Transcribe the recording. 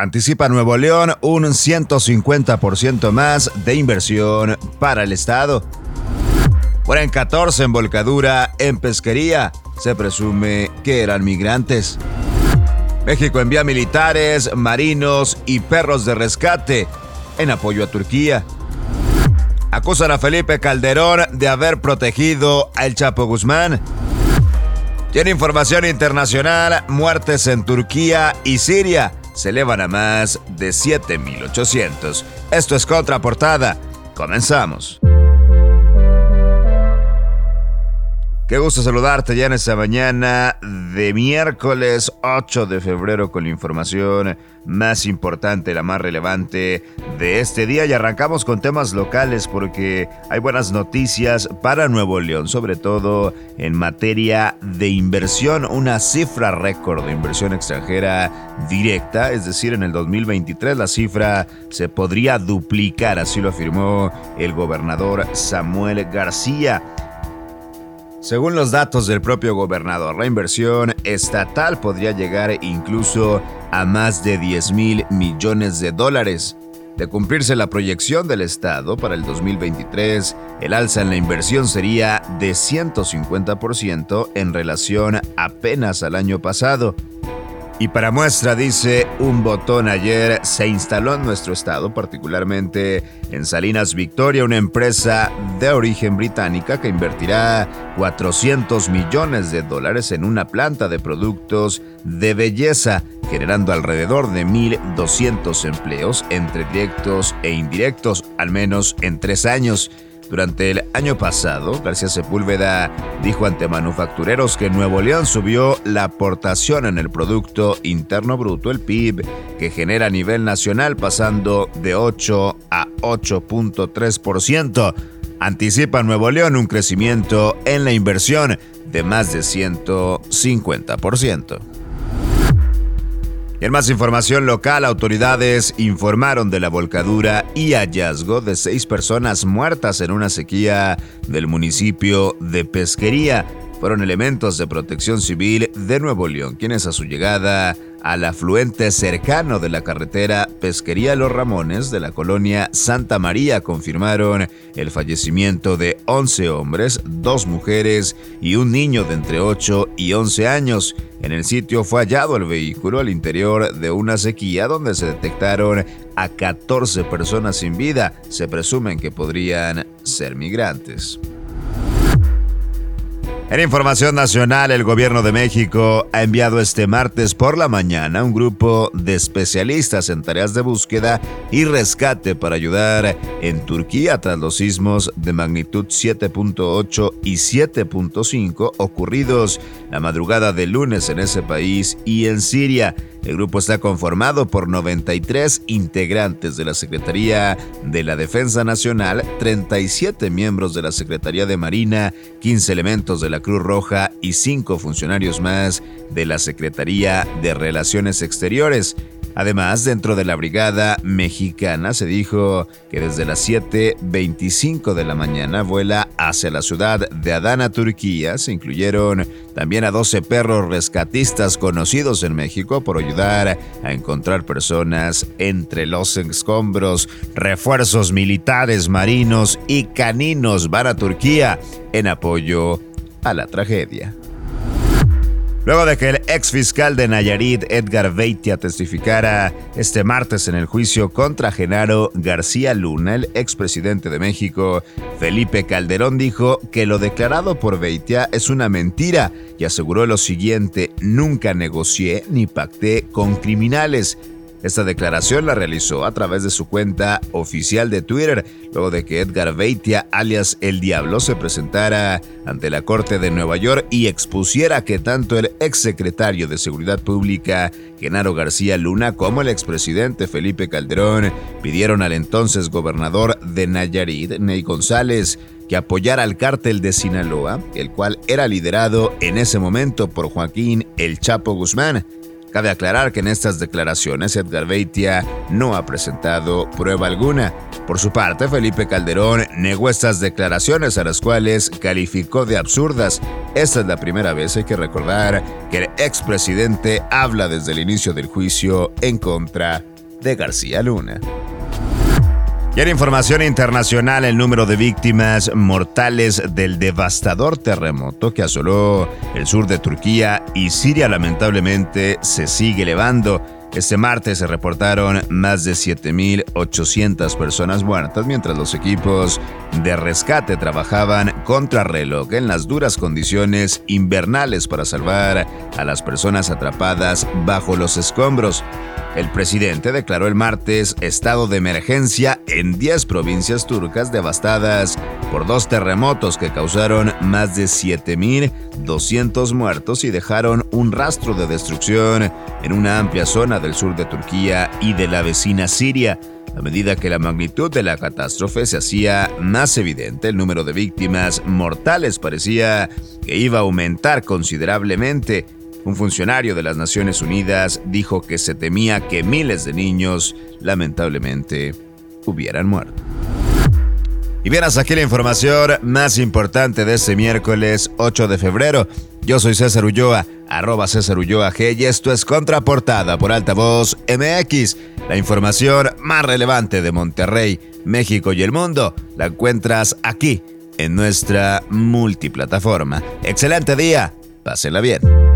Anticipa Nuevo León un 150% más de inversión para el Estado. Mueren 14 en volcadura en pesquería. Se presume que eran migrantes. México envía militares, marinos y perros de rescate en apoyo a Turquía. Acusan a Felipe Calderón de haber protegido al Chapo Guzmán. Tiene información internacional, muertes en Turquía y Siria se elevan a más de 7.800. Esto es Contraportada. Comenzamos. Qué gusto saludarte ya en esta mañana de miércoles 8 de febrero con la información más importante, la más relevante de este día y arrancamos con temas locales porque hay buenas noticias para Nuevo León, sobre todo en materia de inversión, una cifra récord de inversión extranjera directa, es decir, en el 2023 la cifra se podría duplicar, así lo afirmó el gobernador Samuel García. Según los datos del propio gobernador, la inversión estatal podría llegar incluso a más de 10 mil millones de dólares. De cumplirse la proyección del Estado para el 2023, el alza en la inversión sería de 150% en relación apenas al año pasado. Y para muestra, dice, un botón ayer se instaló en nuestro estado, particularmente en Salinas Victoria, una empresa de origen británica que invertirá 400 millones de dólares en una planta de productos de belleza, generando alrededor de 1.200 empleos entre directos e indirectos, al menos en tres años. Durante el año pasado, García Sepúlveda dijo ante manufactureros que Nuevo León subió la aportación en el Producto Interno Bruto, el PIB, que genera a nivel nacional pasando de 8 a 8.3%. Anticipa Nuevo León un crecimiento en la inversión de más de 150%. En más información local, autoridades informaron de la volcadura y hallazgo de seis personas muertas en una sequía del municipio de Pesquería. Fueron elementos de protección civil de Nuevo León, quienes a su llegada al afluente cercano de la carretera Pesquería Los Ramones de la colonia Santa María confirmaron el fallecimiento de 11 hombres, dos mujeres y un niño de entre 8 y 11 años. En el sitio fue hallado el vehículo al interior de una sequía donde se detectaron a 14 personas sin vida. Se presumen que podrían ser migrantes. En información nacional, el gobierno de México ha enviado este martes por la mañana un grupo de especialistas en tareas de búsqueda y rescate para ayudar en Turquía tras los sismos de magnitud 7.8 y 7.5 ocurridos la madrugada del lunes en ese país y en Siria. El grupo está conformado por 93 integrantes de la Secretaría de la Defensa Nacional, 37 miembros de la Secretaría de Marina, 15 elementos de la Cruz Roja y 5 funcionarios más de la Secretaría de Relaciones Exteriores. Además, dentro de la brigada mexicana se dijo que desde las 7.25 de la mañana vuela hacia la ciudad de Adana, Turquía. Se incluyeron también a 12 perros rescatistas conocidos en México por ayudar a encontrar personas entre los escombros. Refuerzos militares, marinos y caninos van a Turquía en apoyo a la tragedia. Luego de que el ex fiscal de Nayarit, Edgar Veitia, testificara este martes en el juicio contra Genaro García Luna, el expresidente de México, Felipe Calderón dijo que lo declarado por Veitia es una mentira y aseguró lo siguiente, nunca negocié ni pacté con criminales. Esta declaración la realizó a través de su cuenta oficial de Twitter, luego de que Edgar Beitia, alias El Diablo, se presentara ante la Corte de Nueva York y expusiera que tanto el exsecretario de Seguridad Pública, Genaro García Luna, como el expresidente Felipe Calderón pidieron al entonces gobernador de Nayarit, Ney González, que apoyara al cártel de Sinaloa, el cual era liderado en ese momento por Joaquín El Chapo Guzmán. Cabe aclarar que en estas declaraciones Edgar Beitia no ha presentado prueba alguna. Por su parte, Felipe Calderón negó estas declaraciones a las cuales calificó de absurdas. Esta es la primera vez, hay que recordar, que el expresidente habla desde el inicio del juicio en contra de García Luna. Y en información internacional, el número de víctimas mortales del devastador terremoto que asoló el sur de Turquía y Siria lamentablemente se sigue elevando. Este martes se reportaron más de 7.800 personas muertas mientras los equipos de rescate trabajaban contra reloj en las duras condiciones invernales para salvar a las personas atrapadas bajo los escombros. El presidente declaró el martes estado de emergencia en 10 provincias turcas devastadas por dos terremotos que causaron más de 7.200 muertos y dejaron un rastro de destrucción en una amplia zona del sur de Turquía y de la vecina Siria. A medida que la magnitud de la catástrofe se hacía más evidente, el número de víctimas mortales parecía que iba a aumentar considerablemente. Un funcionario de las Naciones Unidas dijo que se temía que miles de niños, lamentablemente, hubieran muerto. Y bien, hasta aquí la información más importante de este miércoles 8 de febrero. Yo soy César Ulloa, arroba César Ulloa G, y esto es Contraportada por Altavoz MX. La información más relevante de Monterrey, México y el mundo la encuentras aquí, en nuestra multiplataforma. Excelente día, pásela bien.